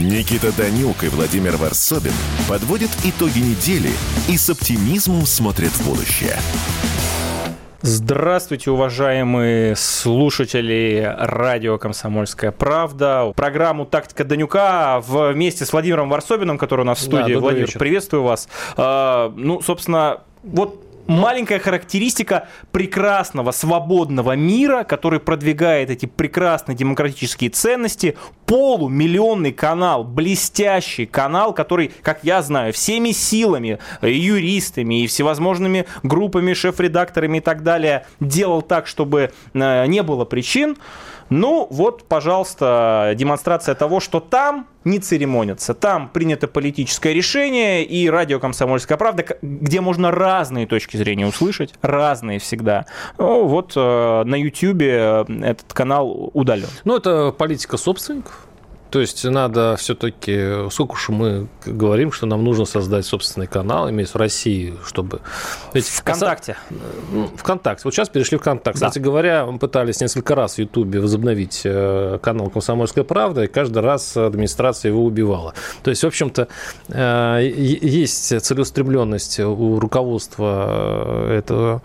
Никита Данюк и Владимир Варсобин подводят итоги недели и с оптимизмом смотрят в будущее. Здравствуйте, уважаемые слушатели радио «Комсомольская правда». Программу «Тактика Данюка» вместе с Владимиром Варсобиным, который у нас в студии. Да, Владимир, вечер. приветствую вас. А, ну, собственно, вот маленькая характеристика прекрасного, свободного мира, который продвигает эти прекрасные демократические ценности. Полумиллионный канал, блестящий канал, который, как я знаю, всеми силами, юристами и всевозможными группами, шеф-редакторами и так далее делал так, чтобы э, не было причин. Ну, вот, пожалуйста, демонстрация того, что там не церемонятся. Там принято политическое решение, и радио «Комсомольская правда», где можно разные точки зрения услышать, разные всегда. Ну, вот э, на YouTube этот канал удален. Ну, это политика собственников. То есть надо все-таки, сколько уж мы говорим, что нам нужно создать собственный канал, имеется в России, чтобы... Ведь ВКонтакте. Ну, ВКонтакте. Вот сейчас перешли в ВКонтакте. Да. Кстати говоря, мы пытались несколько раз в Ютубе возобновить э, канал «Комсомольская правда», и каждый раз администрация его убивала. То есть, в общем-то, э, есть целеустремленность у руководства э, этого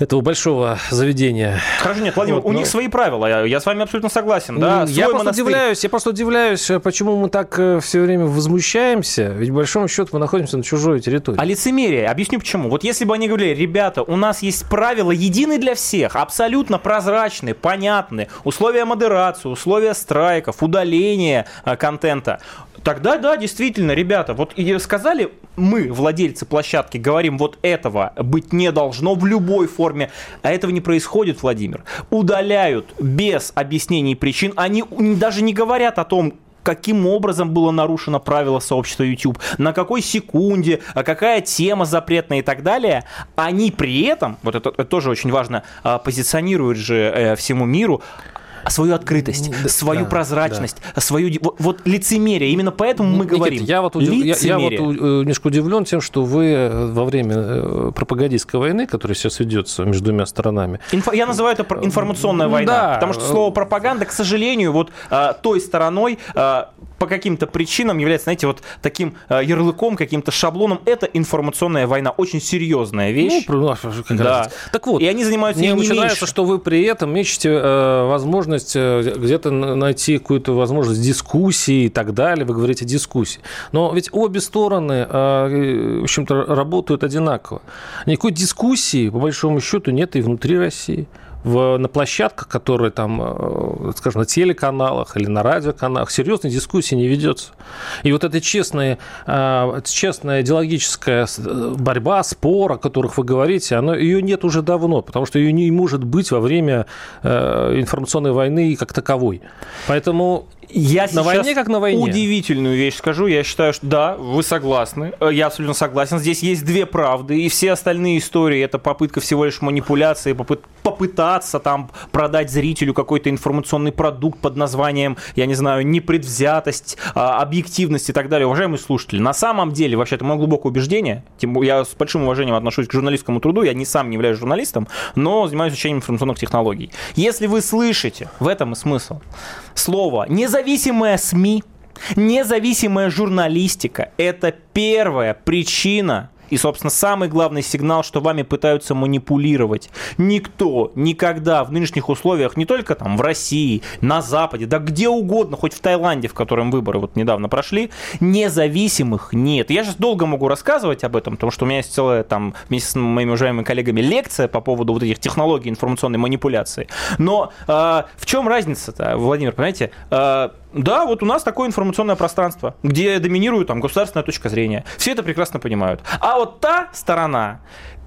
этого большого заведения. Хорошо, нет, Владимир, вот, у но... них свои правила, я, я с вами абсолютно согласен. Да? Я просто удивляюсь, я просто удивляюсь, э, почему мы так э, все время возмущаемся, ведь, в большом счету, мы находимся на чужой территории. А лицемерие, объясню почему. Вот если бы они говорили, ребята, у нас есть правила единые для всех, абсолютно прозрачные, понятные, условия модерации, условия страйков, удаления э, контента, Тогда, да, действительно, ребята, вот и сказали мы, владельцы площадки, говорим, вот этого быть не должно в любой форме, а этого не происходит, Владимир. Удаляют без объяснений причин, они даже не говорят о том, каким образом было нарушено правило сообщества YouTube, на какой секунде, а какая тема запретная и так далее, они при этом, вот это, это тоже очень важно, а, позиционируют же э, всему миру, свою открытость, да, свою да, прозрачность, да. свою вот, вот лицемерие. Именно поэтому мы Никита, говорим. Я вот, удив... я, я вот э, немножко удивлен тем, что вы э, во время э, пропагандистской войны, которая сейчас ведется между двумя сторонами. Инфо... Я называю это информационная война, да. потому что слово пропаганда, к сожалению, вот той стороной по каким-то причинам является, знаете, вот таким ярлыком, каким-то шаблоном. Это информационная война, очень серьезная вещь. Ну, как да. Так вот, и они занимаются мне не очень нравится, что вы при этом ищете э, возможность э, где-то найти какую-то возможность дискуссии и так далее. Вы говорите дискуссии. Но ведь обе стороны, э, в общем-то, работают одинаково. Никакой дискуссии, по большому счету, нет и внутри России в, на площадках, которые там, э, скажем, на телеканалах или на радиоканалах, серьезной дискуссии не ведется. И вот эта честная, э, честная идеологическая э, борьба, спор, о которых вы говорите, оно, ее нет уже давно, потому что ее не может быть во время информационной войны как таковой. Поэтому я на войне как на войне. Удивительную вещь скажу. Я считаю, что да, вы согласны. Я абсолютно согласен. Здесь есть две правды, и все остальные истории это попытка всего лишь манипуляции, попыт попытаться там продать зрителю какой-то информационный продукт под названием, я не знаю, непредвзятость, а, объективность и так далее. Уважаемые слушатели, на самом деле, вообще, это мое глубокое убеждение, тем, я с большим уважением отношусь к журналистскому труду, я не сам не являюсь журналистом, но занимаюсь изучением информационных технологий. Если вы слышите, в этом и смысл, слово «независимая СМИ», Независимая журналистика – это первая причина и, собственно, самый главный сигнал, что вами пытаются манипулировать. Никто никогда в нынешних условиях, не только там в России, на Западе, да где угодно, хоть в Таиланде, в котором выборы вот недавно прошли, независимых нет. Я сейчас долго могу рассказывать об этом, потому что у меня есть целая там вместе с моими уважаемыми коллегами лекция по поводу вот этих технологий информационной манипуляции. Но э, в чем разница-то, Владимир, понимаете? Э, Да, вот у нас такое информационное пространство, где доминирует там государственная точка зрения. Все это прекрасно понимают. А вот та сторона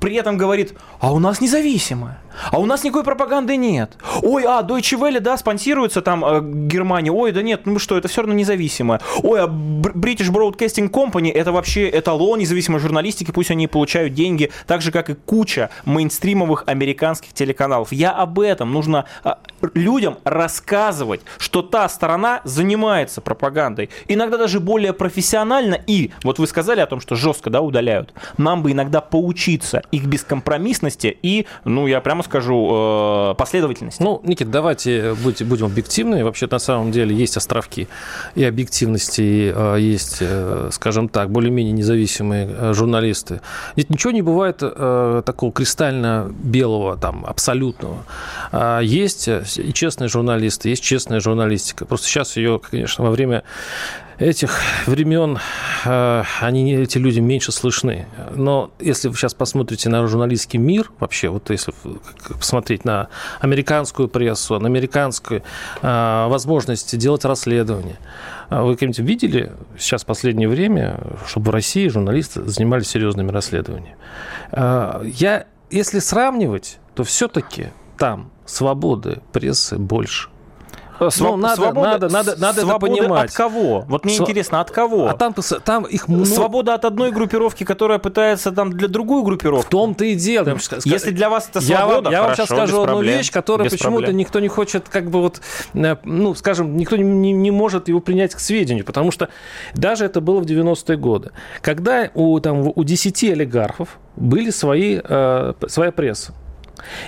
при этом говорит, а у нас независимая. А у нас никакой пропаганды нет. Ой, а Deutsche Welle, да, спонсируется там э, Германия. Ой, да нет, ну что, это все равно независимое. Ой, а British Broadcasting Company это вообще эталон независимой журналистики, пусть они получают деньги, так же, как и куча мейнстримовых американских телеканалов. Я об этом. Нужно э, людям рассказывать, что та сторона занимается пропагандой. Иногда даже более профессионально. И вот вы сказали о том, что жестко да, удаляют. Нам бы иногда поучиться их бескомпромиссности и, ну, я прямо скажу, э, последовательность. Ну, Никит, давайте будем объективны. Вообще, на самом деле, есть островки и объективности, и э, есть, э, скажем так, более-менее независимые журналисты. Ведь ничего не бывает такого кристально белого, там, абсолютного. А есть и честные журналисты, есть честная журналистика. Просто сейчас ее, конечно, во время этих времен э, они, эти люди меньше слышны. Но если вы сейчас посмотрите на журналистский мир, вообще, вот если посмотреть на американскую прессу, на американскую э, возможность делать расследование, э, вы когда-нибудь видели сейчас в последнее время, чтобы в России журналисты занимались серьезными расследованиями? Я, если сравнивать, то все-таки там свободы прессы больше. Своб... Ну, надо, свобода, надо, надо, надо это понимать. от кого? Вот мне Св... интересно, от кого? А там, там их много. Свобода от одной группировки, которая пытается там для другой группировки. В том-то и дело. Там, Если для вас это свобода, Я, я вам сейчас скажу одну проблем, вещь, которую почему-то никто не хочет, как бы вот, э, ну, скажем, никто не, не может его принять к сведению, потому что даже это было в 90-е годы. Когда у, там, у 10 олигархов были свои, э, своя пресса,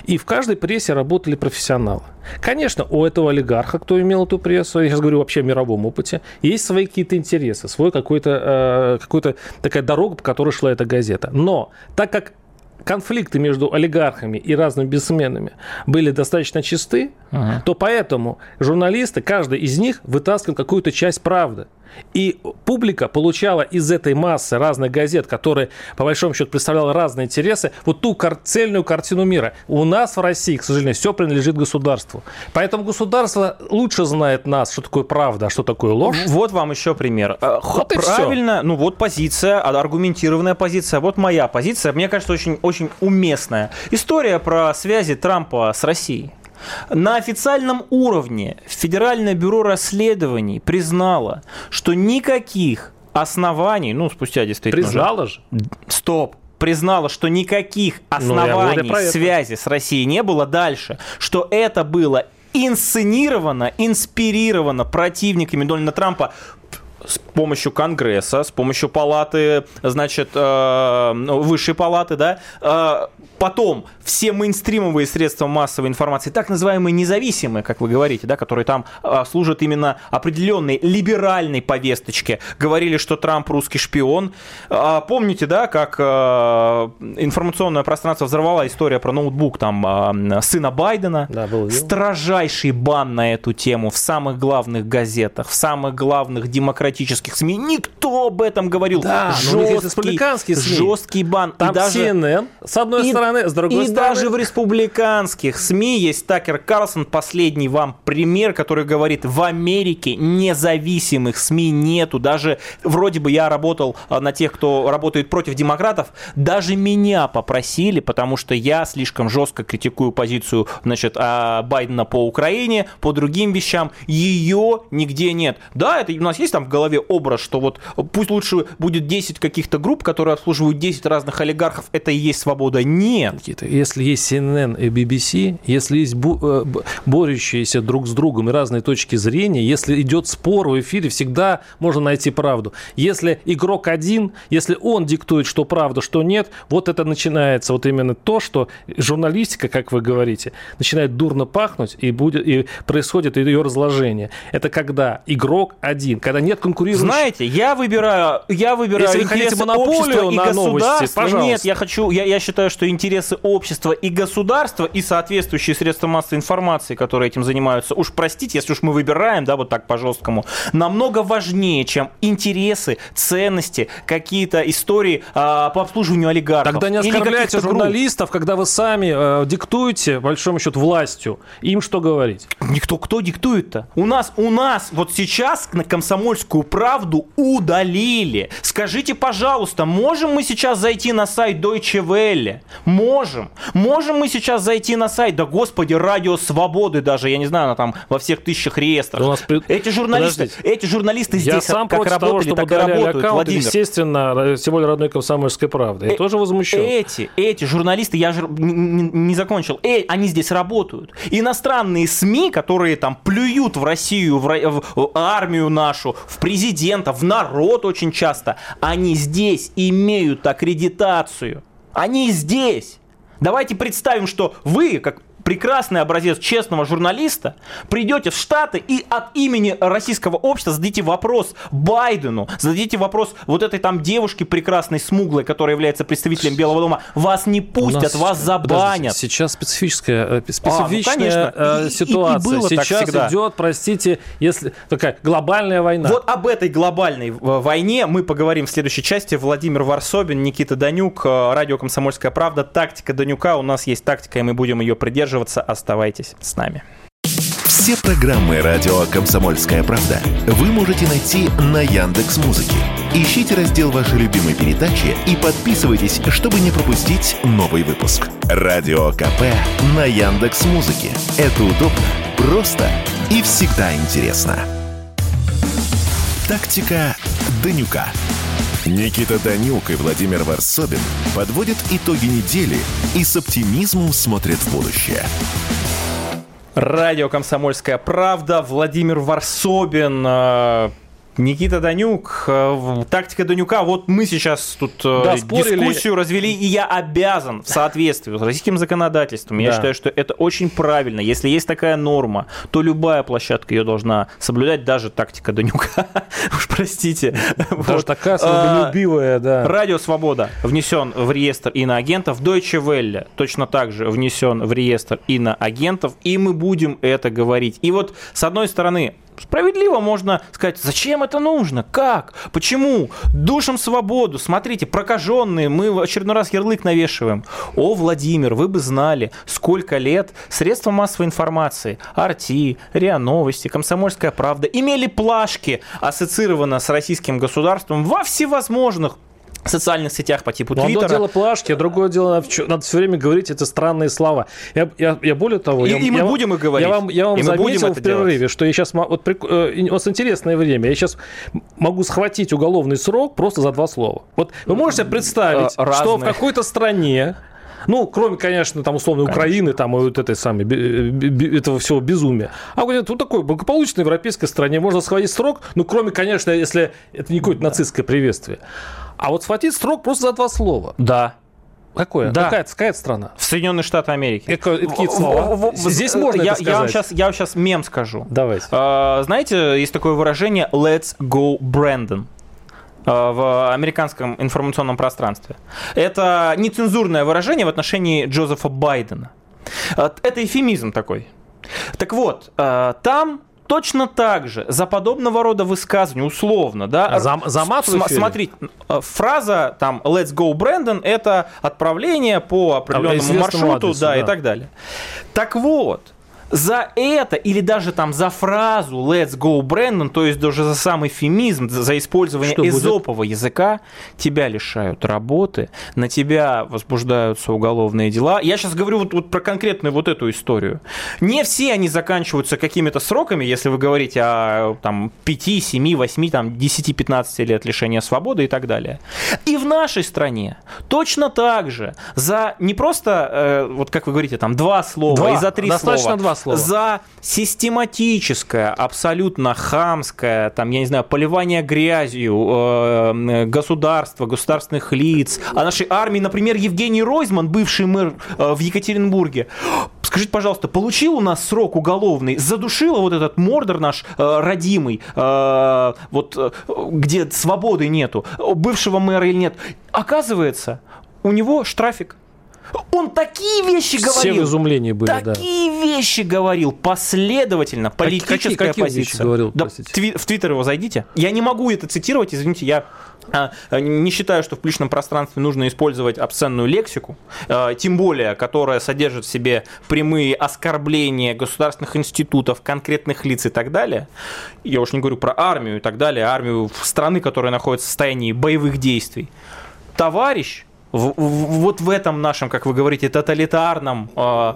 и в каждой прессе работали профессионалы. Конечно, у этого олигарха, кто имел эту прессу, я сейчас говорю вообще о мировом опыте, есть свои какие-то интересы, свой какой-то, э, какой-то такая дорога, по которой шла эта газета. Но так как конфликты между олигархами и разными бизнесменами были достаточно чисты, uh-huh. то поэтому журналисты, каждый из них вытаскивал какую-то часть правды. И публика получала из этой массы разных газет, которые, по большому счету, представляли разные интересы, вот ту кар- цельную картину мира. У нас в России, к сожалению, все принадлежит государству. Поэтому государство лучше знает нас, что такое правда, а что такое ложь. Вот вам еще пример. Э, вот Правильно, ну вот позиция, а, аргументированная позиция. Вот моя позиция, мне кажется, очень, очень уместная. История про связи Трампа с Россией. На официальном уровне Федеральное бюро расследований признало, что никаких оснований, ну, спустя действительно... Признало же? Стоп признала, что никаких ну, оснований ну, связи с Россией не было дальше, что это было инсценировано, инспирировано противниками Дональда Трампа с помощью Конгресса, с помощью палаты, значит, э, высшей палаты, да, э, потом все мейнстримовые средства массовой информации, так называемые независимые, как вы говорите, да, которые там э, служат именно определенной либеральной повесточке, говорили, что Трамп русский шпион. Э, помните, да, как информационное пространство взорвала история про ноутбук там сына Байдена? Да, был Строжайший бан на эту тему в самых главных газетах, в самых главных демократических СМИ. Никто об этом говорил. Да, жесткий, жесткий бан. Там и даже, CNN, с одной и, стороны, с другой и стороны... И даже в республиканских СМИ есть Такер Карлсон, последний вам пример, который говорит, в Америке независимых СМИ нету. Даже вроде бы я работал а, на тех, кто работает против демократов, даже меня попросили, потому что я слишком жестко критикую позицию значит, а, Байдена по Украине, по другим вещам. Ее нигде нет. Да, это у нас есть там в голове образ, что вот пусть лучше будет 10 каких-то групп, которые обслуживают 10 разных олигархов, это и есть свобода. Нет. Если есть CNN и BBC, если есть э, борющиеся друг с другом и разные точки зрения, если идет спор в эфире, всегда можно найти правду. Если игрок один, если он диктует, что правда, что нет, вот это начинается вот именно то, что журналистика, как вы говорите, начинает дурно пахнуть и, будет, и происходит ее разложение. Это когда игрок один, когда нет конкурирующие... Знаете, я выбираю, я выбираю Если интересы монополию общества и на новости, государства. пожалуйста. Нет, я хочу, я, я считаю, что интересы общества и государства и соответствующие средства массовой информации, которые этим занимаются, уж простите, если уж мы выбираем, да, вот так по-жесткому, намного важнее, чем интересы, ценности, какие-то истории а, по обслуживанию олигархов. Тогда не оскорбляйте журналистов, когда вы сами э, диктуете, большому счету, властью. Им что говорить? Никто кто диктует-то? У нас, у нас вот сейчас на комсомольскую правду удалили. Скажите, пожалуйста, можем мы сейчас зайти на сайт Deutsche Welle? Можем. Можем мы сейчас зайти на сайт, да господи, Радио Свободы даже, я не знаю, она там во всех тысячах реестров. Да у нас при- Эти журналисты, Подождите. эти журналисты Я здесь сам как работали, того, так и работают, аккаунт, Владимир. естественно, тем более родной комсомольской правды. Я Э, тоже возмущен. Эти, эти журналисты, я же не, закончил, э, они здесь работают. Иностранные СМИ, которые там плюют в Россию, в- в армию нашу, в президента, в народ очень часто, они здесь имеют аккредитацию. Они здесь. Давайте представим, что вы, как прекрасный образец честного журналиста, придете в Штаты и от имени российского общества зададите вопрос Байдену, зададите вопрос вот этой там девушке прекрасной, смуглой, которая является представителем Белого дома. Вас не пустят, вас забанят. Подождите, сейчас специфическая, э, специфичная конечно. э, И- и- и ситуация. было сейчас всегда. идет, простите, если такая глобальная война. Вот об этой глобальной э, войне мы поговорим в следующей части. Владимир Варсобин, Никита Данюк, радио «Комсомольская правда». Тактика Данюка. У нас есть тактика, и мы будем ее придерживаться. Оставайтесь с нами. Все программы радио «Комсомольская правда» вы можете найти на Яндекс Музыке. Ищите раздел вашей любимой передачи и подписывайтесь, чтобы не пропустить новый выпуск. Радио КП на Яндекс Музыке. Это удобно, просто и всегда интересно. Тактика Данюка. Никита Данюк и Владимир Варсобин подводят итоги недели и с оптимизмом смотрят в будущее. Радио «Комсомольская правда», Владимир Варсобин, э, Никита Данюк, э, тактика Данюка. Вот мы сейчас тут э, Да, спорили. дискуссию развели, и я обязан в соответствии с российским законодательством. Я Да. считаю, что это очень правильно. Если есть такая норма, то любая площадка ее должна соблюдать, даже тактика Данюка. Уж простите. Даже Вот. такая А, свободолюбивая, да. Радио Свобода внесен в реестр иноагентов. Deutsche Welle точно так же внесен в реестр иноагентов. И мы будем это говорить. И вот, с одной стороны, Справедливо можно сказать, зачем это нужно, как, почему, душим свободу, смотрите, прокаженные, мы в очередной раз ярлык навешиваем. О, Владимир, вы бы знали, сколько лет средства массовой информации, Арти, РИА Новости, Комсомольская правда имели плашки, ассоциированно с российским государством во всевозможных социальных сетях по типу одно Твиттера. дело плашки, а другое дело, надо все время говорить эти странные слова. Я, я, я более того... И- я, и мы я вам- будем их говорить. Я вам, я вам И будем заметил это в перерыве, делать. что я сейчас... Вот, прик- э, у вас интересное время. Я сейчас могу схватить уголовный срок просто за два слова. Вот вы можете себе представить, Э, что в разные. какой-то стране ну, кроме, конечно, там, условно, Украины, там, и вот этой самой, этого всего безумия. А вот вот такой благополучной европейской стране можно схватить срок, ну, кроме, конечно, если это не какое-то нацистское приветствие. А вот схватить срок просто за два слова. Да, Какое? Да. Какая, какая это страна? в Соединенные Штаты Америки. Какое- какие слова? В- в- в- Здесь можно я, это я вам сказать. сейчас, я вам сейчас мем скажу. Давайте. А, Знаете, есть такое выражение «Let's go Brandon» а, в американском информационном пространстве. Это нецензурное выражение в отношении Джозефа Байдена. А, Это эфемизм такой. Так вот, а, там точно так же за подобного рода высказывания, условно, да, А за- за мат см-? Смотрите, э, фраза там «Let's go, Brandon» — это отправление по определенному маршруту, адресу, да, и да. так далее. Так вот, за это или даже там за фразу «Let's go, Brandon», то есть даже за сам эфемизм, за использование Что будет? эзопового языка, тебя лишают работы, на тебя возбуждаются уголовные дела. Я сейчас говорю вот, вот про конкретную вот эту историю. Не все они заканчиваются какими-то сроками, если вы говорите о там, 5, 7, 8, там, 10, 15 лет лишения свободы и так далее. И в нашей стране точно так же за не просто, э, вот как вы говорите, там два слова Два. и за три Достаточно слова, два слова. за систематическое, абсолютно хамское, там, я не знаю, поливание грязью э, государства, государственных лиц, а нашей армии, например, Евгений Ройзман, бывший мэр э, в Екатеринбурге, Скажите, пожалуйста, получил у нас срок уголовный, задушила вот этот мордор наш э, родимый, э, вот э, где свободы нету, бывшего мэра или нет. Оказывается, у него штрафик он такие вещи говорил. Все в изумлении были, Такие да. вещи говорил последовательно. Политическая какие, какие позиция. Вещи говорил, да, тви- в Твиттер его зайдите. Я не могу это цитировать, извините, я а, не считаю, что в публичном пространстве нужно использовать обсценную лексику, а, тем более, которая содержит в себе прямые оскорбления государственных институтов, конкретных лиц и так далее. Я уж не говорю про армию и так далее, армию страны, которая находится в состоянии боевых действий. Товарищ в, в, вот в этом нашем, как вы говорите, тоталитарном э,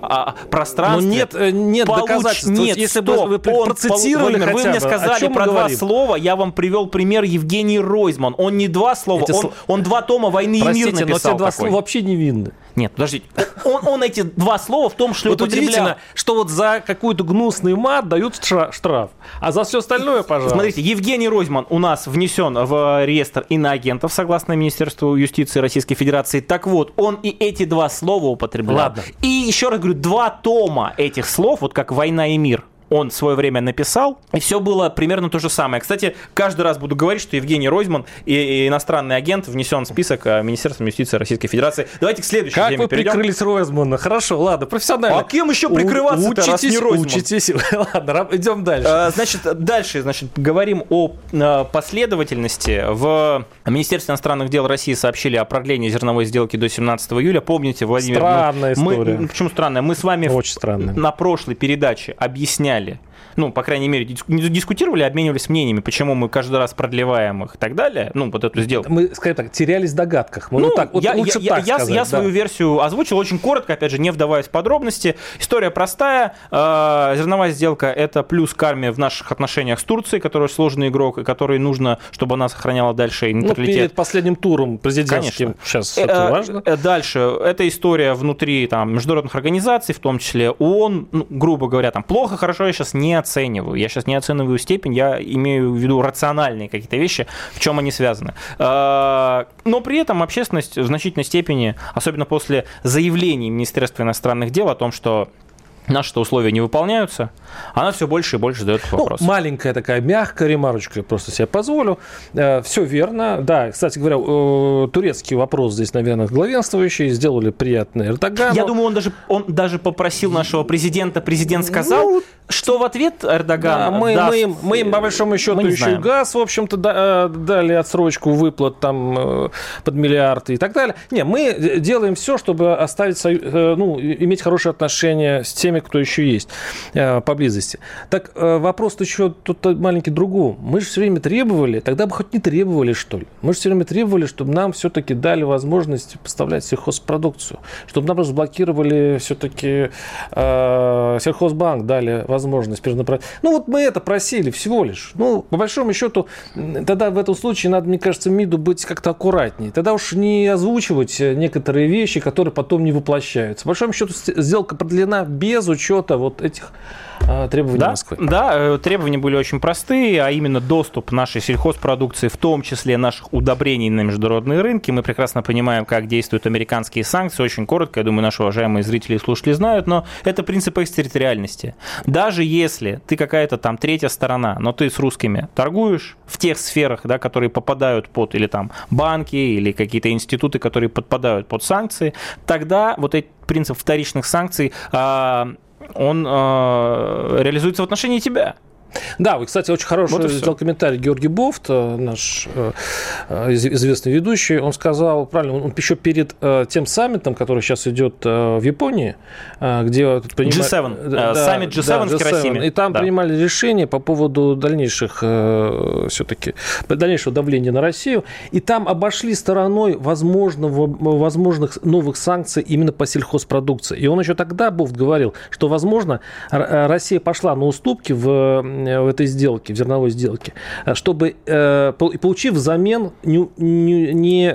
пространстве. Но нет, э, нет получ... доказательств. Нет, если бы вы процитировали, Владимир, вы мне сказали про два слова, я вам привел пример Евгений Ройзман. Он не два слова, Эти он, сл... он два тома «Войны Простите, и мир» написал. но те два слова вообще невинны. Нет, подождите. Он, он эти два слова в том, что вот удивительно, что вот за какую-то гнусный мат дают штраф, а за все остальное, пожалуйста. Смотрите, Евгений Ройзман у нас внесен в реестр иноагентов, согласно Министерству юстиции Российской Федерации. Так вот, он и эти два слова употреблял. Ладно. И еще раз говорю, два тома этих слов, вот как «Война и мир», он в свое время написал, и все было примерно то же самое. Кстати, каждый раз буду говорить, что Евгений Ройзман и иностранный агент внесен в список э, Министерства юстиции Российской Федерации. Давайте к следующей как теме вы перейдем. прикрылись Ройзмана? Хорошо, ладно, профессионально. А кем еще прикрываться учитесь, раз не Ройзман? Учитесь, ладно, идем дальше. А, значит, дальше, значит, говорим о э, последовательности. В Министерстве иностранных дел России сообщили о продлении зерновой сделки до 17 июля. Помните, Владимир? Странная мы, история. Мы, почему странная? Мы с вами Очень странная. на прошлой передаче объясняли, финале ну, по крайней мере, дискутировали, обменивались мнениями, почему мы каждый раз продлеваем их и так далее, ну, вот эту сделку. Мы, скажем так, терялись в догадках. Мы ну, ну, так, вот я, лучше я, так я, сказать, я да. свою версию озвучил очень коротко, опять же, не вдаваясь в подробности. История простая. Э, зерновая сделка – это плюс карме в наших отношениях с Турцией, которая сложный игрок, и который нужно, чтобы она сохраняла дальше нейтралитет. Ну, перед последним туром президентским Конечно. сейчас э, это важно. Э, дальше. Это история внутри там, международных организаций, в том числе ООН, ну, грубо говоря, там плохо, хорошо, я сейчас не оцениваю. Я сейчас не оцениваю степень, я имею в виду рациональные какие-то вещи, в чем они связаны. А, но при этом общественность в значительной степени, особенно после заявлений Министерства иностранных дел о том, что наши условия не выполняются, она все больше и больше задает вопрос. Ну, маленькая такая мягкая ремарочка, просто себе позволю. Э, все верно. Да, кстати говоря, турецкий вопрос здесь, наверное, главенствующий. Сделали приятный Эрдогану. Я думаю, он даже, он даже попросил нашего президента, президент сказал, ну, что в ответ Эрдоган да, мы, даст... мы, им, мы им, по большому счету, еще знаем. газ, в общем-то, э, дали отсрочку выплат там э, под миллиарды и так далее. Не, мы делаем все, чтобы оставить, ну, иметь хорошие отношения с теми, кто еще есть поблизости. Так э, вопрос еще тут маленький другой. Мы же все время требовали, тогда бы хоть не требовали, что ли. Мы же все время требовали, чтобы нам все-таки дали возможность поставлять сельхозпродукцию. Чтобы нам разблокировали все-таки э, сельхозбанк, дали возможность перенаправить. Ну вот мы это просили всего лишь. Ну, по большому счету, тогда в этом случае надо, мне кажется, МИДу быть как-то аккуратнее. Тогда уж не озвучивать некоторые вещи, которые потом не воплощаются. По большому счету, сделка продлена без учета вот этих требования да, Москвы. Да, э, требования были очень простые, а именно доступ нашей сельхозпродукции, в том числе наших удобрений на международные рынки. Мы прекрасно понимаем, как действуют американские санкции. Очень коротко, я думаю, наши уважаемые зрители и слушатели знают, но это принцип экстерриториальности. Даже если ты какая-то там третья сторона, но ты с русскими торгуешь в тех сферах, да, которые попадают под, или там банки, или какие-то институты, которые подпадают под санкции, тогда вот этот принцип вторичных санкций а, он э, реализуется в отношении тебя. Да, вы, кстати, очень хороший вот сделал комментарий Георгий Бофт, э, наш э, э, известный ведущий. Он сказал, правильно, он еще перед тем саммитом, который сейчас идет в Японии, где принимали... G7, да, саммит G7, да, G7 в Хиросиме. И там да. принимали решение по поводу дальнейших все-таки дальнейшего давления на Россию. И там обошли стороной возможного, возможных новых санкций именно по сельхозпродукции. И он еще тогда, Бофт, говорил, что, возможно, Россия пошла на уступки в в этой сделке, в зерновой сделке, чтобы, получив взамен не, не,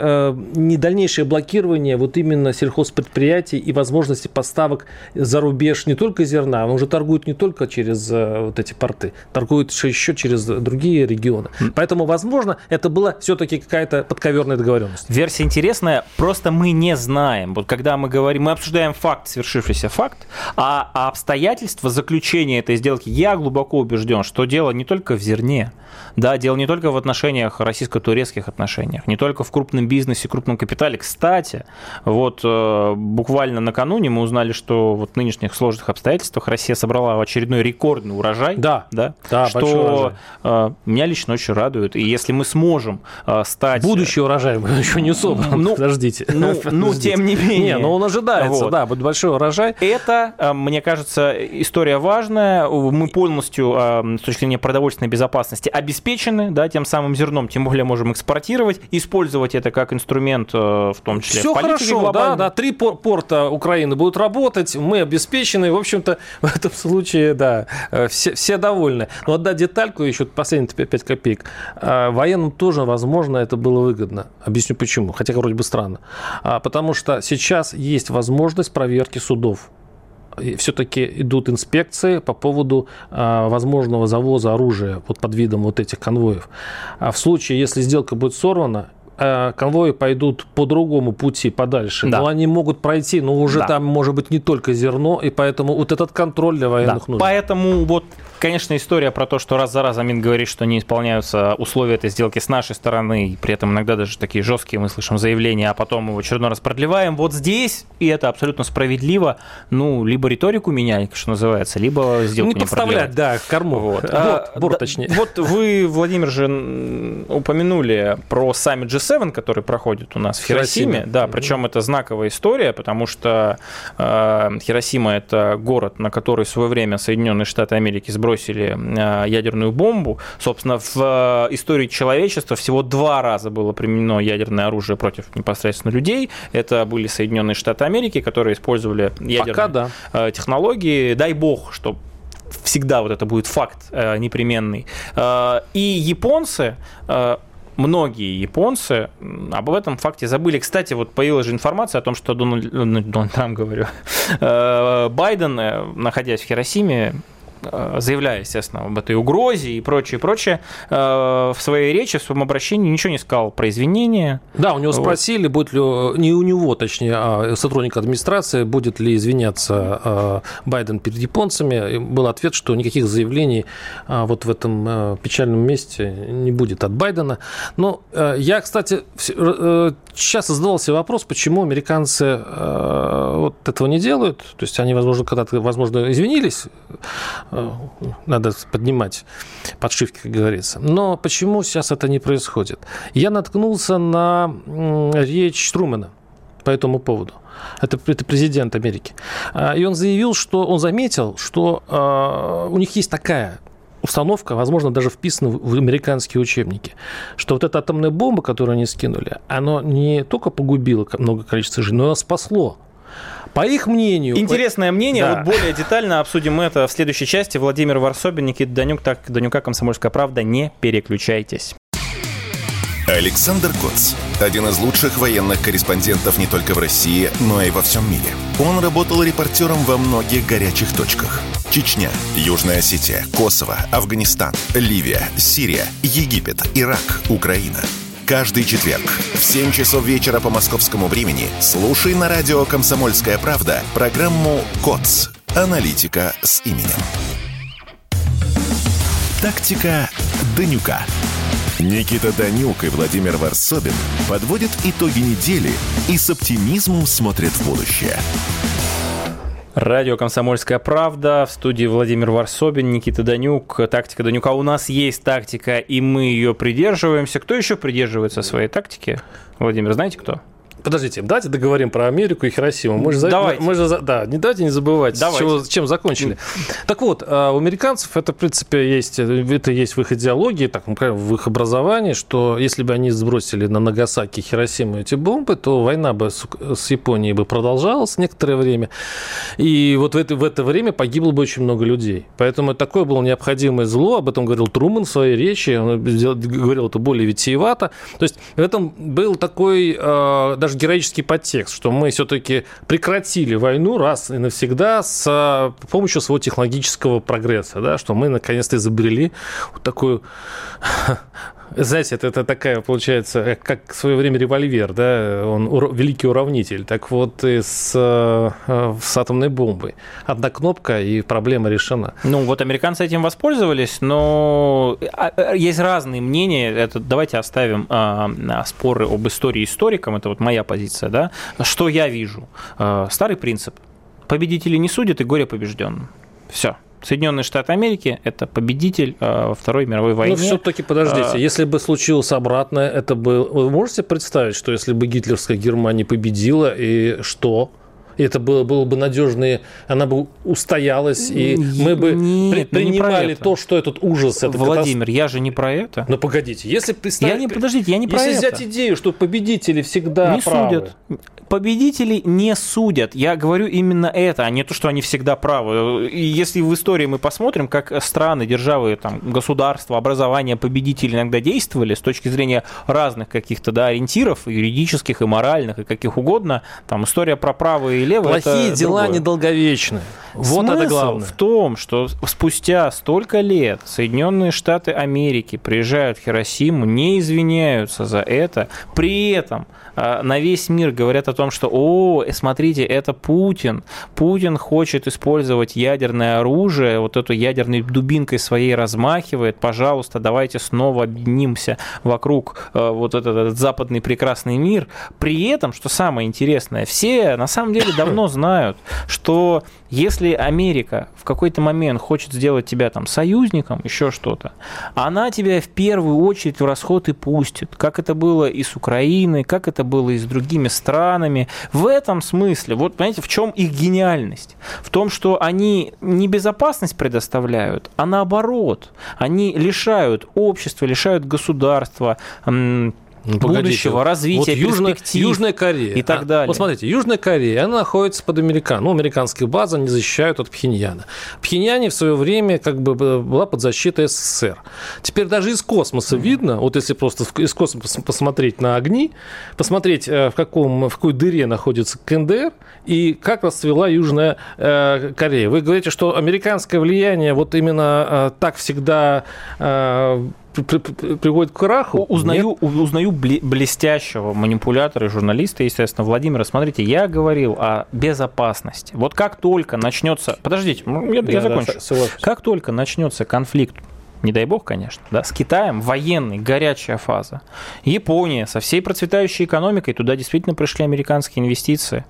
не дальнейшее блокирование вот именно сельхозпредприятий и возможности поставок за рубеж не только зерна, он уже торгует не только через вот эти порты, торгует еще через другие регионы. Поэтому, возможно, это была все-таки какая-то подковерная договоренность. Версия интересная, просто мы не знаем. Вот когда мы говорим, мы обсуждаем факт, свершившийся факт, а, а обстоятельства заключения этой сделки, я глубоко убежден, что дело не только в зерне, да, дело не только в отношениях, российско-турецких отношениях, не только в крупном бизнесе, крупном капитале. Кстати, вот э, буквально накануне мы узнали, что вот в нынешних сложных обстоятельствах Россия собрала очередной рекордный урожай. Да, да, да что э, меня лично очень радует. И если мы сможем э, стать... Будущий урожай мы еще не собран, ну, подождите. Ну, ну подождите. ну, тем не менее. Не, ну он ожидается, вот. да, будет большой урожай. Это, мне кажется, история важная. Мы полностью с точки зрения продовольственной безопасности обеспечены, да, тем самым зерном, тем более можем экспортировать, использовать это как инструмент, э, в том числе Все хорошо, глобальной. да, да, три порта Украины будут работать, мы обеспечены, в общем-то, в этом случае, да, э, все, все довольны. Но отдать детальку, еще последние 5 копеек, э, военным тоже, возможно, это было выгодно. Объясню почему, хотя вроде бы странно. А, потому что сейчас есть возможность проверки судов все-таки идут инспекции по поводу а, возможного завоза оружия вот под видом вот этих конвоев. А в случае, если сделка будет сорвана, а, конвои пойдут по другому пути подальше, да. но они могут пройти, но уже да. там может быть не только зерно, и поэтому вот этот контроль для военных да. нужен. Поэтому вот конечно, история про то, что раз за разом Мин говорит, что не исполняются условия этой сделки с нашей стороны, и при этом иногда даже такие жесткие мы слышим заявления, а потом его очередной раз продлеваем. Вот здесь, и это абсолютно справедливо, ну, либо риторику менять, что называется, либо сделку не, не подставлять, да, корму. Вот. Борт, а, борт, точнее. Вот вы, Владимир же упомянули про саммит G7, который проходит у нас в Хиросиме. Хиросиме. Да, причем это знаковая история, потому что э, Хиросима это город, на который в свое время Соединенные Штаты Америки сбросили э, ядерную бомбу. Собственно, в э, истории человечества всего два раза было применено ядерное оружие против непосредственно людей. Это были Соединенные Штаты Америки, которые использовали ядерные Пока, да. Э, технологии. Дай бог, что всегда вот это будет факт непременный. И японцы многие японцы об этом факте забыли. Кстати, вот появилась же информация о том, что Дональд, Дональд Трамп, говорю, Байден, находясь в Хиросиме, Э, заявляя, естественно, об этой угрозе и прочее, прочее, э, в своей речи, в своем обращении ничего не сказал про извинения. Да, у него вот. спросили, будет ли, не у него, точнее, а сотрудник администрации, будет ли извиняться э, Байден перед японцами. И был ответ, что никаких заявлений вот в этом печальном месте не будет от Байдена. Но я, кстати, часто задавался вопрос, почему американцы вот этого не делают. То есть они, возможно, когда-то, возможно, извинились Э, надо поднимать подшивки, как говорится. Но почему сейчас это не происходит? Я наткнулся на речь Трумэна по этому поводу. Это, это президент Америки. А, и он заявил, что он заметил, что э, у них есть такая установка, возможно, даже вписана в американские учебники, что вот эта атомная бомба, которую они скинули, она не только погубила много количества жизней, но и спасло по их мнению... Интересное мнение. Да. Вот более детально обсудим это в следующей части. Владимир Варсобин, Никита Данюк. Так, Данюка, Комсомольская правда. Не переключайтесь. Александр Коц. Один из лучших военных корреспондентов не только в России, но и во всем мире. Он работал репортером во многих горячих точках. Чечня, Южная Осетия, Косово, Афганистан, Ливия, Сирия, Египет, Ирак, Украина – Каждый четверг в 7 часов вечера по московскому времени слушай на радио «Комсомольская правда» программу «КОЦ. Аналитика с именем». Тактика Данюка. Никита Данюк и Владимир Варсобин подводят итоги недели и с оптимизмом смотрят в будущее. Радио «Комсомольская правда». В студии Владимир Варсобин, Никита Данюк. Тактика Данюка. У нас есть тактика, и мы ее придерживаемся. Кто еще придерживается своей тактики? Владимир, знаете кто? Подождите, давайте договорим про Америку и Хиросиму. Мы же, давайте. Мы же, да, не давайте не забывать, давайте. Чего, чем закончили. Так вот, а, у американцев это, в принципе, есть, это есть в их идеологии, так, в их образовании, что если бы они сбросили на Нагасаки Хиросиму эти бомбы, то война бы с, с Японией бы продолжалась некоторое время. И вот в это, в это время погибло бы очень много людей. Поэтому такое было необходимое зло, об этом говорил Труман в своей речи, он говорил это более витиевато. То есть в этом был такой а, даже героический подтекст, что мы все-таки прекратили войну раз и навсегда с помощью своего технологического прогресса, да, что мы наконец-то изобрели вот такую знаете, это, такая, получается, как в свое время револьвер, да, он ур, великий уравнитель. Так вот, и с, э, с атомной бомбой. Одна кнопка, и проблема решена. Ну, вот американцы этим воспользовались, но а, есть разные мнения. Это, давайте оставим а, споры об истории историкам, это вот моя позиция, да. Что я вижу? А, старый принцип. Победители не судят, и горе побежденным. Все. Соединенные Штаты Америки – это победитель э, Второй мировой ну, войне. Ну, все-таки подождите, а... если бы случилось обратное, это бы… Вы можете представить, что если бы гитлеровская Германия победила, и что? И это было, было бы надежнее, она бы устоялась, и мы бы Нет, при, принимали не то, что этот ужас. Это Владимир, катастроф... я же не про это. Ну погодите, если представить... Я не, подождите, я не про если это. Если взять идею, что победители всегда не правы. судят победителей не судят. Я говорю именно это, а не то, что они всегда правы. И если в истории мы посмотрим, как страны, державы, там, государства, образования, победители иногда действовали с точки зрения разных каких-то да, ориентиров, юридических и моральных, и каких угодно, там история про правые и левые. Плохие это дела другое. недолговечны. Вот Смысл это главное. в том, что спустя столько лет Соединенные Штаты Америки приезжают в Хиросиму, не извиняются за это, при этом на весь мир говорят о том, что, о, смотрите, это Путин. Путин хочет использовать ядерное оружие, вот эту ядерной дубинкой своей размахивает. Пожалуйста, давайте снова объединимся вокруг э, вот этот, этот западный прекрасный мир. При этом, что самое интересное, все на самом деле давно знают, что если Америка в какой-то момент хочет сделать тебя там союзником, еще что-то, она тебя в первую очередь в расход и пустит, как это было и с Украиной, как это было и с другими странами. В этом смысле, вот понимаете, в чем их гениальность? В том, что они не безопасность предоставляют, а наоборот, они лишают общества, лишают государства, ну, будущего, развития, вот Южная, Южная Корея. И так а, далее. Вот смотрите, Южная Корея, она находится под американ. Ну, американские базы не защищают от Пхеньяна. Пхеньяне в свое время как бы была под защитой СССР. Теперь даже из космоса видно, вот если просто из космоса посмотреть на огни, посмотреть, э, в, каком, в какой дыре находится КНДР и как расцвела Южная э, Корея. Вы говорите, что американское влияние вот именно э, так всегда приводит к краху. Узнаю, Нет? узнаю блестящего манипулятора и журналиста, естественно, Владимира. Смотрите, я говорил о безопасности. Вот как только начнется... Подождите, я, да, я закончу. Да, как только начнется конфликт не дай бог, конечно, да, с Китаем военный, горячая фаза. Япония со всей процветающей экономикой, туда действительно пришли американские инвестиции.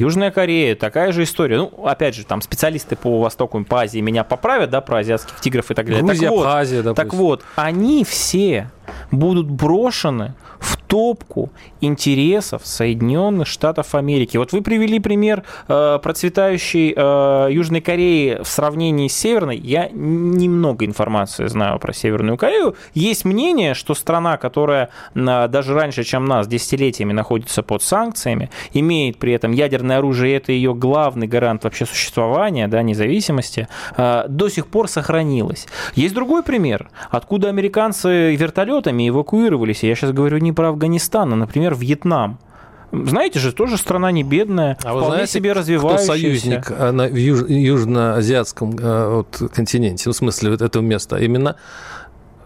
Южная Корея, такая же история. Ну, опять же, там специалисты по Востоку, по Азии меня поправят, да, про азиатских тигров и так далее. Грузия, так вот, Азия, допустим. Так вот, они все будут брошены в топку интересов Соединенных Штатов Америки. Вот вы привели пример э, процветающей э, Южной Кореи в сравнении с Северной. Я немного информации знаю про Северную Корею. Есть мнение, что страна, которая э, даже раньше, чем нас, десятилетиями находится под санкциями, имеет при этом ядерное оружие, и это ее главный гарант вообще существования, да, независимости, э, до сих пор сохранилась. Есть другой пример, откуда американцы вертолетами эвакуировались. Я сейчас говорю не про Афганистан, а, например, Вьетнам. Знаете же, тоже страна не бедная, а вполне знаете, себе развивающаяся. Кто союзник э, на, в юж, южноазиатском э, вот, континенте, ну, в смысле вот этого места, именно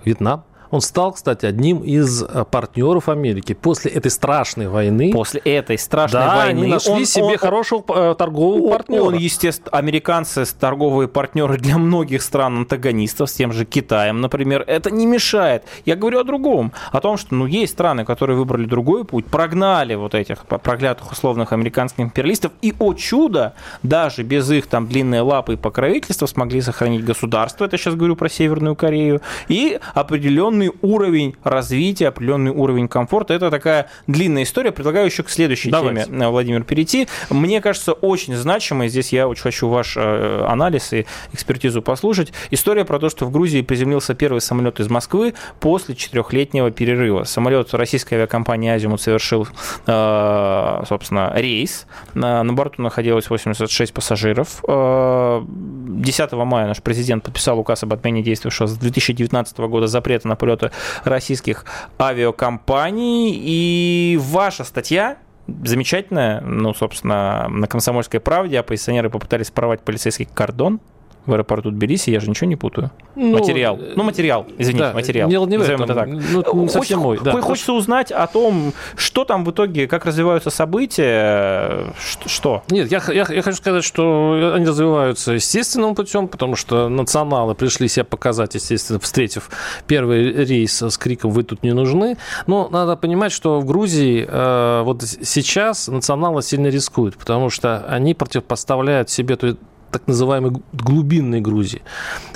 Вьетнам. Он стал, кстати, одним из э, партнеров Америки. После этой страшной войны... После этой страшной да, войны... они нашли он, себе он, хорошего э, торгового он, партнера. Он, естественно, американцы торговые партнеры для многих стран-антагонистов, с тем же Китаем, например. Это не мешает. Я говорю о другом. О том, что ну, есть страны, которые выбрали другой путь, прогнали вот этих проклятых условных американских империалистов, и, о чудо, даже без их там длинной лапы и покровительства смогли сохранить государство, это сейчас говорю про Северную Корею, и определенный определенный уровень развития, определенный уровень комфорта. Это такая длинная история. Предлагаю еще к следующей Давайте. теме, Владимир, перейти. Мне кажется, очень значимой, здесь я очень хочу ваш анализ и экспертизу послушать, история про то, что в Грузии приземлился первый самолет из Москвы после четырехлетнего перерыва. Самолет российской авиакомпании «Азимут» совершил, собственно, рейс. На борту находилось 86 пассажиров. 10 мая наш президент подписал указ об отмене действующего с 2019 года запрета на полеты российских авиакомпаний. И ваша статья замечательная, ну, собственно, на «Комсомольской правде» оппозиционеры попытались порвать полицейский кордон в аэропорту Тбилиси, я же ничего не путаю. Ну, материал. Ну, материал, извините, да, материал. Дело не в этом. Это так. Ну, не совсем мой. Да. Хочется узнать о том, что там в итоге, как развиваются события, что? Нет, я, я, я хочу сказать, что они развиваются естественным путем, потому что националы пришли себя показать, естественно, встретив первый рейс с криком «Вы тут не нужны». Но надо понимать, что в Грузии э, вот сейчас националы сильно рискуют, потому что они противопоставляют себе так называемой глубинной Грузии.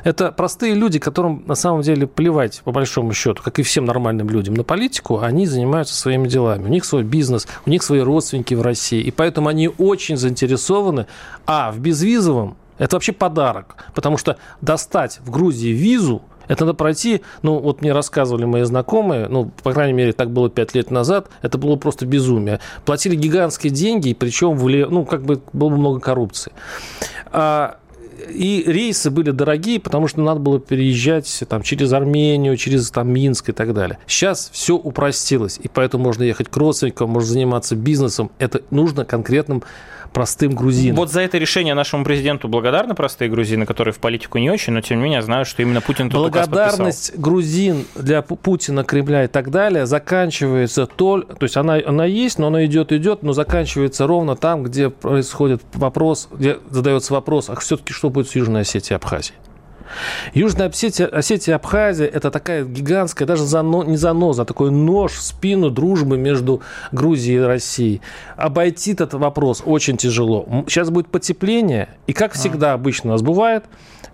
Это простые люди, которым на самом деле плевать, по большому счету, как и всем нормальным людям, на политику, они занимаются своими делами. У них свой бизнес, у них свои родственники в России, и поэтому они очень заинтересованы, а, в безвизовом, это вообще подарок, потому что достать в Грузии визу – это надо пройти, ну, вот мне рассказывали мои знакомые, ну, по крайней мере, так было пять лет назад, это было просто безумие. Платили гигантские деньги, причем, ну, как бы было много коррупции. А, и рейсы были дорогие, потому что надо было переезжать там, через Армению, через там, Минск и так далее. Сейчас все упростилось, и поэтому можно ехать к родственникам, можно заниматься бизнесом. Это нужно конкретным простым грузинам. Вот за это решение нашему президенту благодарны простые грузины, которые в политику не очень, но тем не менее знают, что именно Путин тут Благодарность грузин для Путина, Кремля и так далее заканчивается то, то есть она, она есть, но она идет, идет, но заканчивается ровно там, где происходит вопрос, где задается вопрос, а все-таки что будет с Южной Осетией и Абхазией? Южная Осетия, Осетия Абхазия – это такая гигантская, даже зано, не заноза, а такой нож в спину дружбы между Грузией и Россией. Обойти этот вопрос очень тяжело. Сейчас будет потепление, и как всегда обычно у нас бывает,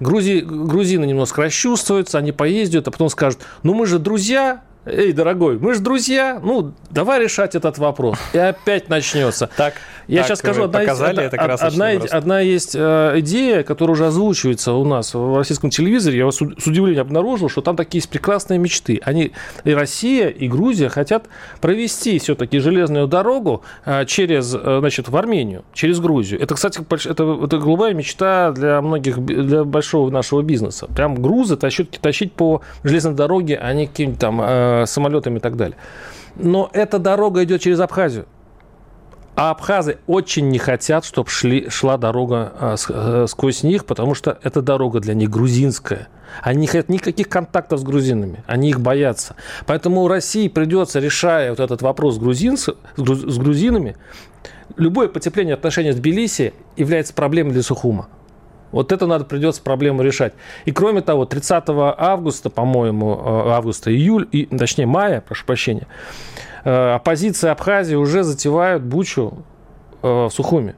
Грузи, грузины немножко расчувствуются, они поездят, а потом скажут, ну мы же друзья, эй, дорогой, мы же друзья, ну, давай решать этот вопрос. И опять начнется. Так, я так, сейчас скажу, одна, показали, есть, это одна, одна есть э, идея, которая уже озвучивается у нас в российском телевизоре. Я с удивлением обнаружил, что там такие есть прекрасные мечты. Они и Россия, и Грузия хотят провести все-таки железную дорогу э, через, э, значит, в Армению, через Грузию. Это, кстати, это, это голубая мечта для многих, для большого нашего бизнеса. Прям грузы тащить, тащить по железной дороге, а не какими-то там самолетами и так далее. Но эта дорога идет через Абхазию. А абхазы очень не хотят, чтобы шли, шла дорога а, а, сквозь них, потому что эта дорога для них грузинская. Они не хотят никаких контактов с грузинами, они их боятся. Поэтому России придется, решая вот этот вопрос с, грузин, с, груз, с грузинами, любое потепление отношений с Тбилиси является проблемой для Сухума. Вот это надо придется проблему решать. И кроме того, 30 августа, по-моему, августа, июль, и, точнее мая, прошу прощения, Э, оппозиция Абхазии уже затевают бучу э, в Сухуми.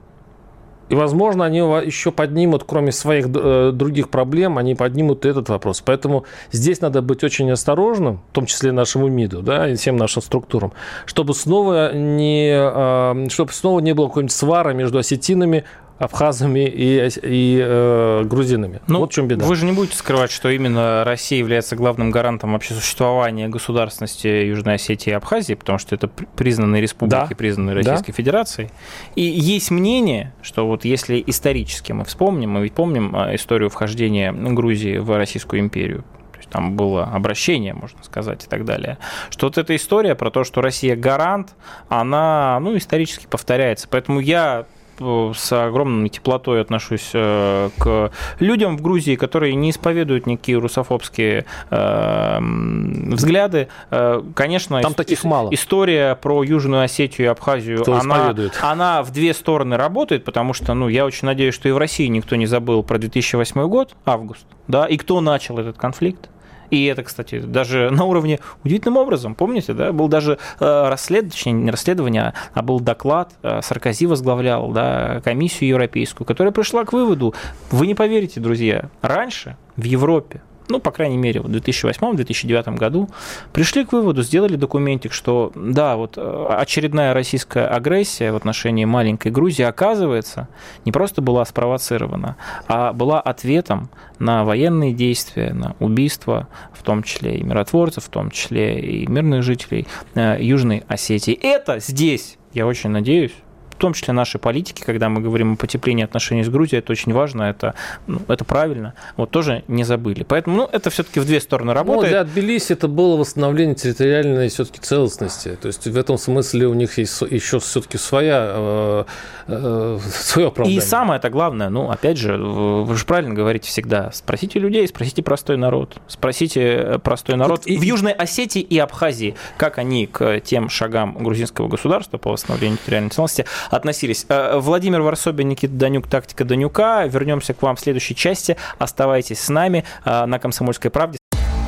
И, возможно, они еще поднимут, кроме своих э, других проблем, они поднимут этот вопрос. Поэтому здесь надо быть очень осторожным, в том числе нашему МИДу, да, и всем нашим структурам, чтобы снова не, чтобы снова не было какой-нибудь свара между осетинами, абхазами и, и э, грузинами. Ну, вот в чем беда. Вы же не будете скрывать, что именно Россия является главным гарантом вообще существования государственности Южной Осетии и Абхазии, потому что это признанные республики, да. признанные Российской да. Федерацией. И есть мнение, что вот если исторически мы вспомним, мы ведь помним а, историю вхождения Грузии в Российскую империю, там было обращение, можно сказать, и так далее. Что вот эта история про то, что Россия гарант, она, ну, исторически повторяется. Поэтому я с огромной теплотой отношусь э, к людям в Грузии, которые не исповедуют никакие русофобские э, взгляды. Э, конечно, там таких мало. История про Южную Осетию и Абхазию, она, она в две стороны работает, потому что, ну, я очень надеюсь, что и в России никто не забыл про 2008 год, август, да, и кто начал этот конфликт. И это, кстати, даже на уровне удивительным образом, помните, да, был даже э, расследование, не расследование, а был доклад, э, Саркози возглавлял, да, комиссию европейскую, которая пришла к выводу, вы не поверите, друзья, раньше в Европе ну, по крайней мере, в 2008-2009 году, пришли к выводу, сделали документик, что да, вот э, очередная российская агрессия в отношении маленькой Грузии, оказывается, не просто была спровоцирована, а была ответом на военные действия, на убийства, в том числе и миротворцев, в том числе и мирных жителей э, Южной Осетии. Это здесь, я очень надеюсь, в том числе нашей политики, когда мы говорим о потеплении отношений с Грузией, это очень важно, это, ну, это правильно, вот тоже не забыли. Поэтому ну, это все-таки в две стороны ну, работает. Ну, для Тбилиси это было восстановление территориальной все-таки целостности. То есть в этом смысле у них есть еще все-таки своя, э, э, свое оправдание. И самое это главное, ну, опять же, вы же правильно говорите всегда, спросите людей, спросите простой народ, спросите э, простой народ вот в и... Южной Осетии и Абхазии, как они к тем шагам грузинского государства по восстановлению территориальной целостности относились. Э, Владимир Варсобин, Никита Данюк, «Тактика Данюка». Вернемся к вам в следующей части. Оставайтесь с нами э, на «Комсомольской правде».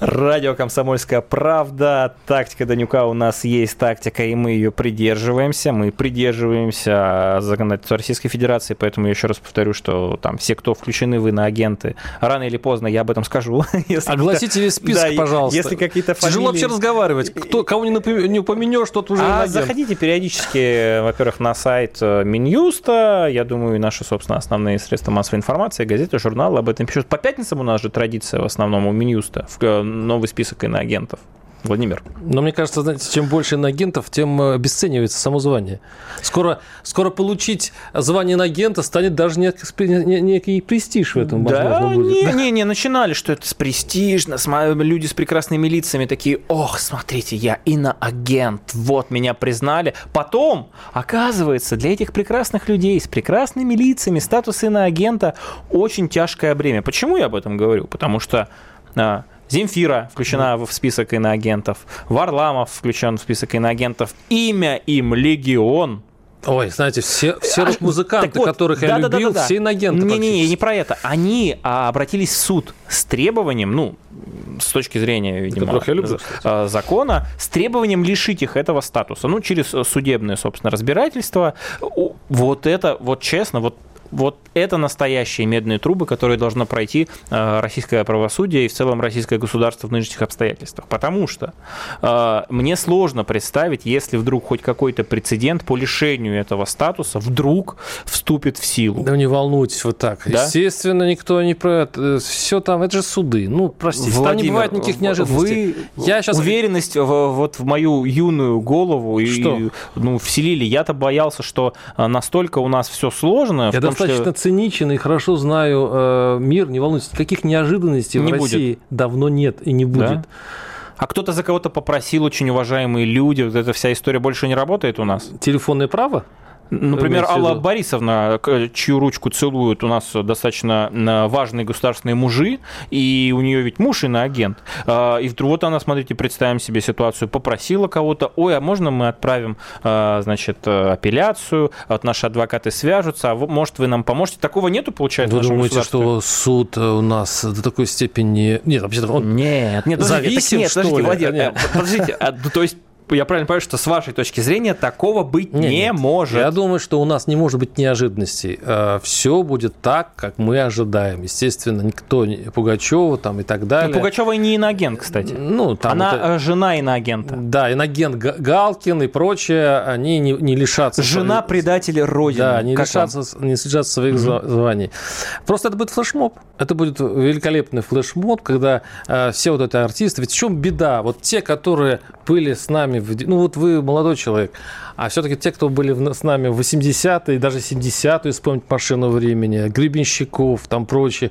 Радио «Комсомольская правда». Тактика Данюка у нас есть тактика, и мы ее придерживаемся. Мы придерживаемся законодательства Российской Федерации, поэтому я еще раз повторю, что там все, кто включены вы на агенты, рано или поздно я об этом скажу. Огласите весь список, да, пожалуйста. Если какие-то фамилии... Тяжело вообще разговаривать. Кто, кого не, напом... не упомянешь, тот уже а заходите периодически, во-первых, на сайт э, Минюста. Я думаю, наши, собственно, основные средства массовой информации, газеты, журналы об этом пишут. По пятницам у нас же традиция в основном у Минюста в новый список иноагентов. Владимир. Но мне кажется, знаете, чем больше иноагентов, тем э, обесценивается само звание. Скоро, скоро получить звание иноагента станет даже некий, некий престиж в этом, да, возможно, будет. Не, не, не, начинали, что это престижно, люди с прекрасными лицами такие, ох, смотрите, я иноагент, вот меня признали. Потом, оказывается, для этих прекрасных людей с прекрасными лицами статус иноагента очень тяжкое бремя. Почему я об этом говорю? Потому что а, Земфира включена в список иноагентов. Варламов включен в список иноагентов. Имя им Легион. Ой, знаете, все, все а, музыканты, вот, которых да, я да, любил, да, да, все иноагенты. Не-не-не, не про это. Они а, обратились в суд с требованием, ну, с точки зрения, видимо, я люблю, а, закона, с требованием лишить их этого статуса. Ну, через судебное, собственно, разбирательство. Вот это, вот честно, вот вот это настоящие медные трубы, которые должно пройти э, российское правосудие и в целом российское государство в нынешних обстоятельствах. Потому что э, мне сложно представить, если вдруг хоть какой-то прецедент по лишению этого статуса вдруг вступит в силу. Да не волнуйтесь вот так. Да? Естественно, никто не про это. Все там, это же суды. Ну, простите, Владимир, там не бывает никаких неожиданностей. Вы Я сейчас... уверенность в, вот в мою юную голову что? и ну, вселили. Я-то боялся, что э, настолько у нас все сложно. Я в том, достаточно что... циничен и хорошо знаю э, мир, не волнуйтесь, никаких неожиданностей не в будет. России давно нет и не будет. Да? А кто-то за кого-то попросил, очень уважаемые люди, вот эта вся история больше не работает у нас? Телефонное право? Например, Алла Борисовна, чью ручку целуют у нас достаточно важные государственные мужи, и у нее ведь муж иноагент. А, и вдруг вот она, смотрите, представим себе ситуацию, попросила кого-то, ой, а можно мы отправим, а, значит, апелляцию, вот наши адвокаты свяжутся, а может вы нам поможете? Такого нету, получается, Вы думаете, что суд у нас до такой степени... Нет, вообще-то он... Нет, нет, зависим, нет, что подождите, ли? Владимир, подождите, то есть я правильно понимаю, что с вашей точки зрения такого быть нет, не нет. может. Я думаю, что у нас не может быть неожиданностей. Э, Все будет так, как мы ожидаем. Естественно, никто не Пугачева там и так далее. Но Пугачева не иноагент, кстати. Ну, там Она это... жена иноагента. Да, иноагент Галкин и прочее, они не, не лишатся... Жена предателя Родины. Да, не лишатся, не лишатся своих mm-hmm. званий. Просто это будет флешмоб. Это будет великолепный флешмоб, когда э, все вот эти артисты... Ведь в чем беда? Вот те, которые были с нами в... Ну, вот вы молодой человек, а все-таки те, кто были с нами в 80-е, даже 70-е, вспомнить машину времени, Гребенщиков, там прочее,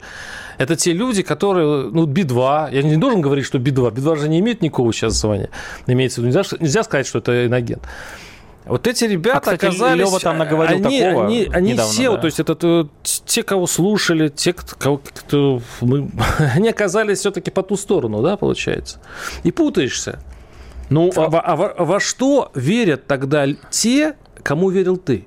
это те люди, которые, ну, Би-2, я не должен говорить, что Би-2, Би-2 же не имеет никакого сейчас звания, имеется в виду, нельзя, нельзя сказать, что это иногент. Вот эти ребята а, кстати, оказались... Лева там наговорил они, такого Они, они недавно, все, да. то есть это, это те, кого слушали, те, кто, кто мы, они оказались все-таки по ту сторону, да, получается. И путаешься. Ну, а, а, а, во, во что верят тогда те, кому верил ты?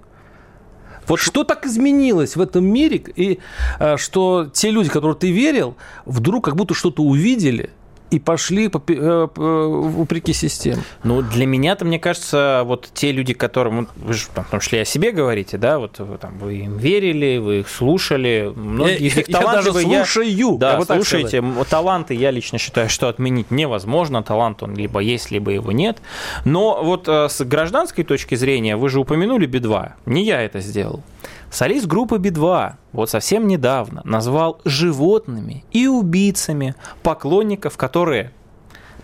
Вот что так изменилось в этом мире, и а, что те люди, которым ты верил, вдруг как будто что-то увидели – и пошли по, э, вопреки системе. Ну, для меня-то, мне кажется, вот те люди, которым, вы же в том числе о себе говорите, да, вот вы, там, вы им верили, вы их слушали, многие из них талантливые. Я даже слушаю. Да, вот слушайте, таланты я лично считаю, что отменить невозможно, талант он либо есть, либо его нет. Но вот э, с гражданской точки зрения, вы же упомянули Би-2, не я это сделал. Солист группы Би-2 вот совсем недавно назвал животными и убийцами поклонников, которые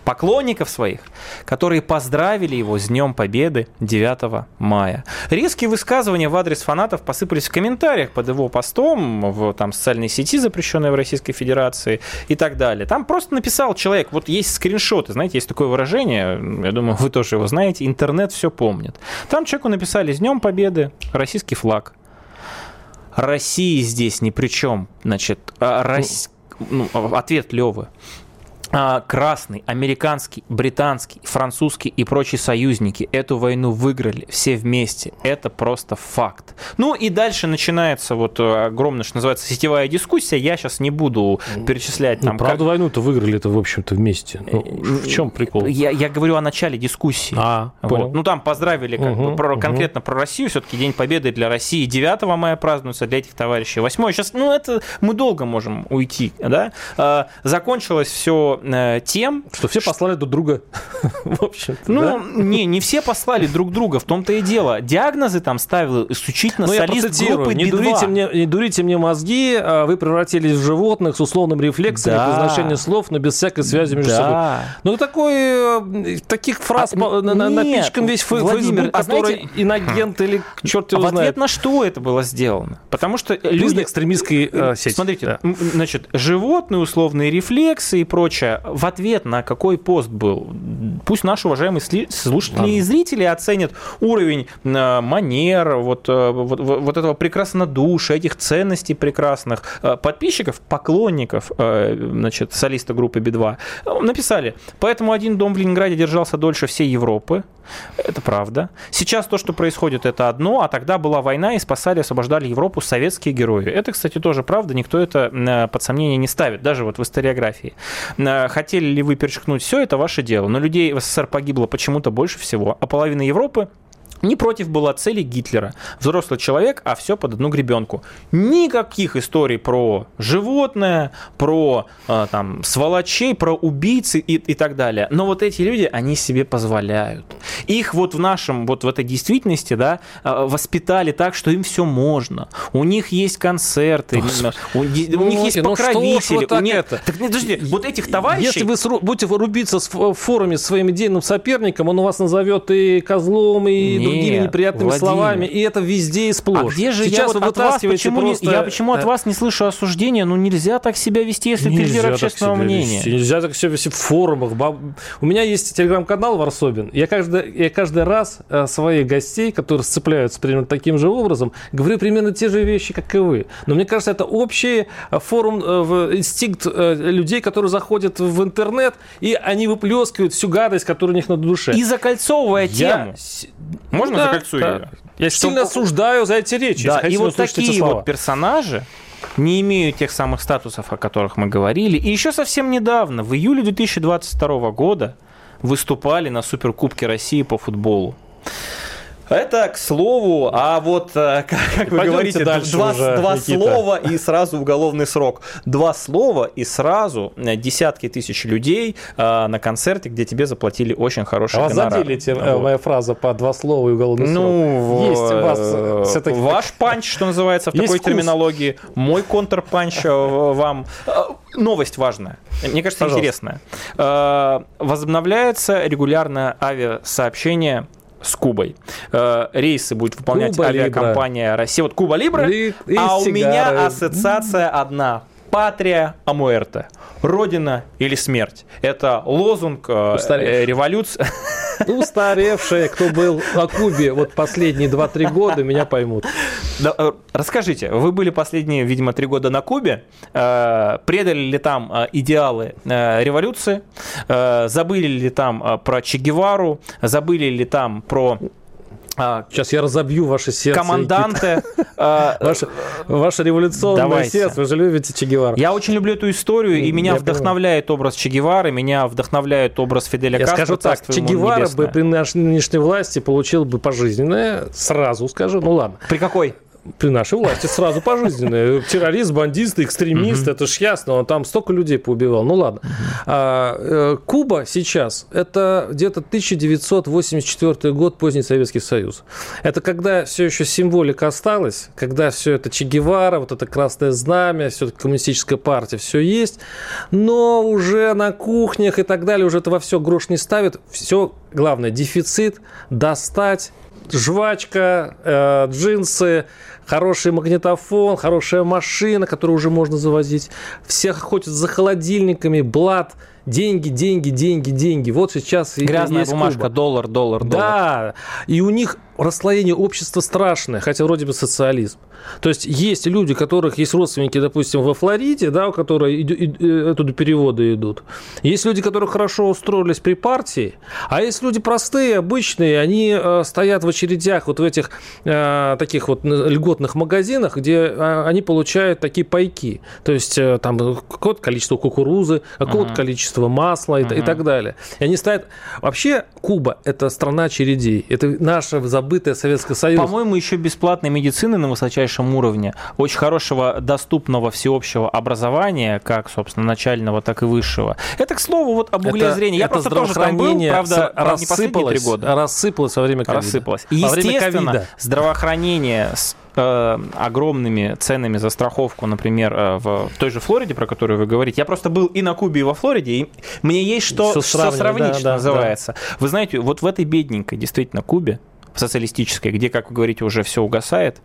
поклонников своих, которые поздравили его с Днем Победы 9 мая. Резкие высказывания в адрес фанатов посыпались в комментариях под его постом в там, социальной сети, запрещенной в Российской Федерации и так далее. Там просто написал человек, вот есть скриншоты, знаете, есть такое выражение, я думаю, вы тоже его знаете, интернет все помнит. Там человеку написали с Днем Победы российский флаг, России здесь ни при чем. Значит, а, Рос... ну, ответ Левы. А, красный, американский, британский, французский и прочие союзники эту войну выиграли все вместе. Это просто факт. Ну и дальше начинается вот э, огромная, что называется, сетевая дискуссия. Я сейчас не буду перечислять там. Ну, правда, как... войну-то выиграли это, в общем-то, вместе. Ну, в чем прикол? Я, я говорю о начале дискуссии. А, вот. понял. Ну там поздравили как угу, бы, про, угу. конкретно про Россию. Все-таки День Победы для России 9 мая празднуется, для этих товарищей 8. Сейчас, ну это мы долго можем уйти, да? А, закончилось все Э, тем... Что все послали друг друга, в общем Ну, да? не, не все послали друг друга, в том-то и дело. Диагнозы там ставил исключительно ну, солист группы не дурите, мне, не дурите мне мозги, а вы превратились в животных с условным рефлексом да. произношения слов, но без всякой связи между да. собой. Ну, такой, э, таких фраз а, на, нет, напичкан весь Владимир, Facebook, а который знаете, инагент или черт его а знает. В ответ на что это было сделано? Потому что люди... экстремистской э, сети. Смотрите, да. значит, животные, условные рефлексы и прочее, в ответ на какой пост был. Пусть наши уважаемые слушатели Ладно. и зрители оценят уровень э, манер, вот, э, вот, вот этого прекраснодушия, этих ценностей прекрасных э, подписчиков, поклонников значит, солиста группы Би-2. Написали, поэтому один дом в Ленинграде держался дольше всей Европы, это правда. Сейчас то, что происходит, это одно, а тогда была война и спасали, освобождали Европу советские герои. Это, кстати, тоже правда, никто это под сомнение не ставит, даже вот в историографии. Хотели ли вы перечеркнуть все, это ваше дело. Но людей в СССР погибло почему-то больше всего, а половина Европы не против была цели Гитлера. Взрослый человек, а все под одну гребенку. Никаких историй про животное, про э, там, сволочей, про убийцы и, и так далее. Но вот эти люди, они себе позволяют. Их вот в нашем, вот в этой действительности, да, э, воспитали так, что им все можно. У них есть концерты, у, у них есть ну покровители. Ну, у них... это? Так, подожди, вот этих товарищей... Если вы будете рубиться в форуме с своим идейным соперником, он у вас назовет и козлом, и другими неприятными Владимир. словами, и это везде и сплошь. А где же Сейчас я вот от вас почему, просто... не, я почему от вас не слышу осуждения? Ну нельзя так себя вести, если нельзя ты лидер общественного мнения. Вести. Нельзя так себя вести в форумах. У меня есть телеграм-канал Варсобин. Я каждый, я каждый раз э, своих гостей, которые сцепляются примерно таким же образом, говорю примерно те же вещи, как и вы. Но мне кажется, это общий э, форум, э, инстинкт людей, которые заходят в интернет, и они выплескивают всю гадость, которая у них на душе. И закольцовывая тему. Можно да, закольцую да. ее? Я Что... сильно осуждаю за эти речи. Да, и вот такие вот персонажи, не имеют тех самых статусов, о которых мы говорили. И еще совсем недавно, в июле 2022 года, выступали на Суперкубке России по футболу. Это к слову, а вот, э, как, как вы говорите, два, уже, два слова и сразу уголовный срок. Два слова и сразу э, десятки тысяч людей э, на концерте, где тебе заплатили очень хороший а гонорар. вас задели эти, вот. моя фраза по два слова и уголовный ну, срок? Есть у вас все-таки... Ваш панч, что называется, в Есть такой вкус. терминологии. Мой контрпанч вам. Новость важная. Мне кажется, Пожалуйста. интересная. Возобновляется регулярное авиасообщение с Кубой. Э, рейсы будет выполнять Cuba авиакомпания Libre. Россия. Вот Cuba Libre, Ли, а у меня ассоциация одна. Patria o muerte. Родина или смерть. Это лозунг э, революции. Устаревшие, кто был на Кубе вот последние 2-3 года, меня поймут. Да, э, расскажите, вы были последние, видимо, три года на Кубе. Э, предали ли там э, идеалы революции? Забыли ли там про Че Гевару? Забыли ли там про Сейчас я разобью ваше сердце. Команданты. А, ваше, ваше революционное Давайте. сердце. Вы же любите Че Гевара. Я очень люблю эту историю, и меня я вдохновляет понимаю. образ Че Гевары, меня вдохновляет образ Фиделя я Кастро. скажу так, Че Гевара бы при нынешней власти получил бы пожизненное, сразу скажу, ну ладно. При какой? При нашей власти сразу пожизненные. Террорист, бандист, экстремист, это ж ясно, он там столько людей поубивал. Ну ладно. А, э, Куба сейчас, это где-то 1984 год, поздний Советский Союз. Это когда все еще символика осталась, когда все это Че Гевара, вот это Красное Знамя, все это коммунистическая партия, все есть, но уже на кухнях и так далее уже это во все грош не ставит. Все, главное, дефицит, достать, жвачка, э, джинсы, хороший магнитофон, хорошая машина, которую уже можно завозить. Все охотятся за холодильниками, блат, деньги, деньги, деньги, деньги. Вот сейчас Грязная бумажка, Куба. доллар, доллар, доллар. Да, и у них расслоение общества страшное, хотя вроде бы социализм. То есть есть люди, у которых есть родственники, допустим, во Флориде, да, у которых э, оттуда переводы идут. Есть люди, которые хорошо устроились при партии, а есть люди простые, обычные, они э, стоят в очередях вот в этих э, таких вот льготных магазинах, где э, они получают такие пайки. То есть э, там какое-то количество кукурузы, какое-то uh-huh. количество масла uh-huh. и, и так далее. И они стоят... Вообще Куба – это страна очередей. Это наша забытая Советская Союз. По-моему, еще бесплатной медицины на высочайшем уровне, очень хорошего доступного всеобщего образования, как, собственно, начального, так и высшего. Это, к слову, вот об угле это, зрения. Я это просто тоже там был, правда, рассыпалось, не года. Рассыпалось во время ковида. Рассыпалось. И, естественно, здравоохранение с э, огромными ценами за страховку, например, э, в той же Флориде, про которую вы говорите. Я просто был и на Кубе, и во Флориде, и мне есть что, что сравнить, сравнить да, что да, называется. Да. Вы знаете, вот в этой бедненькой, действительно, Кубе, социалистической, где, как вы говорите, уже все угасает,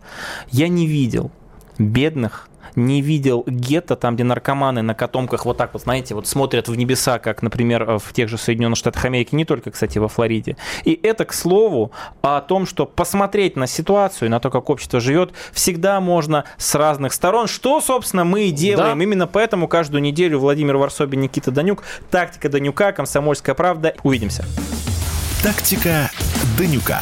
я не видел бедных, не видел гетто, там, где наркоманы на котомках вот так вот, знаете, вот смотрят в небеса, как, например, в тех же Соединенных Штатах Америки, не только, кстати, во Флориде. И это, к слову, о том, что посмотреть на ситуацию, на то, как общество живет, всегда можно с разных сторон, что, собственно, мы и делаем. Да. Именно поэтому каждую неделю Владимир Варсобин, Никита Данюк, «Тактика Данюка», «Комсомольская правда». Увидимся. «Тактика Данюка».